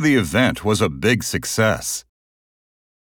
The event was a big success.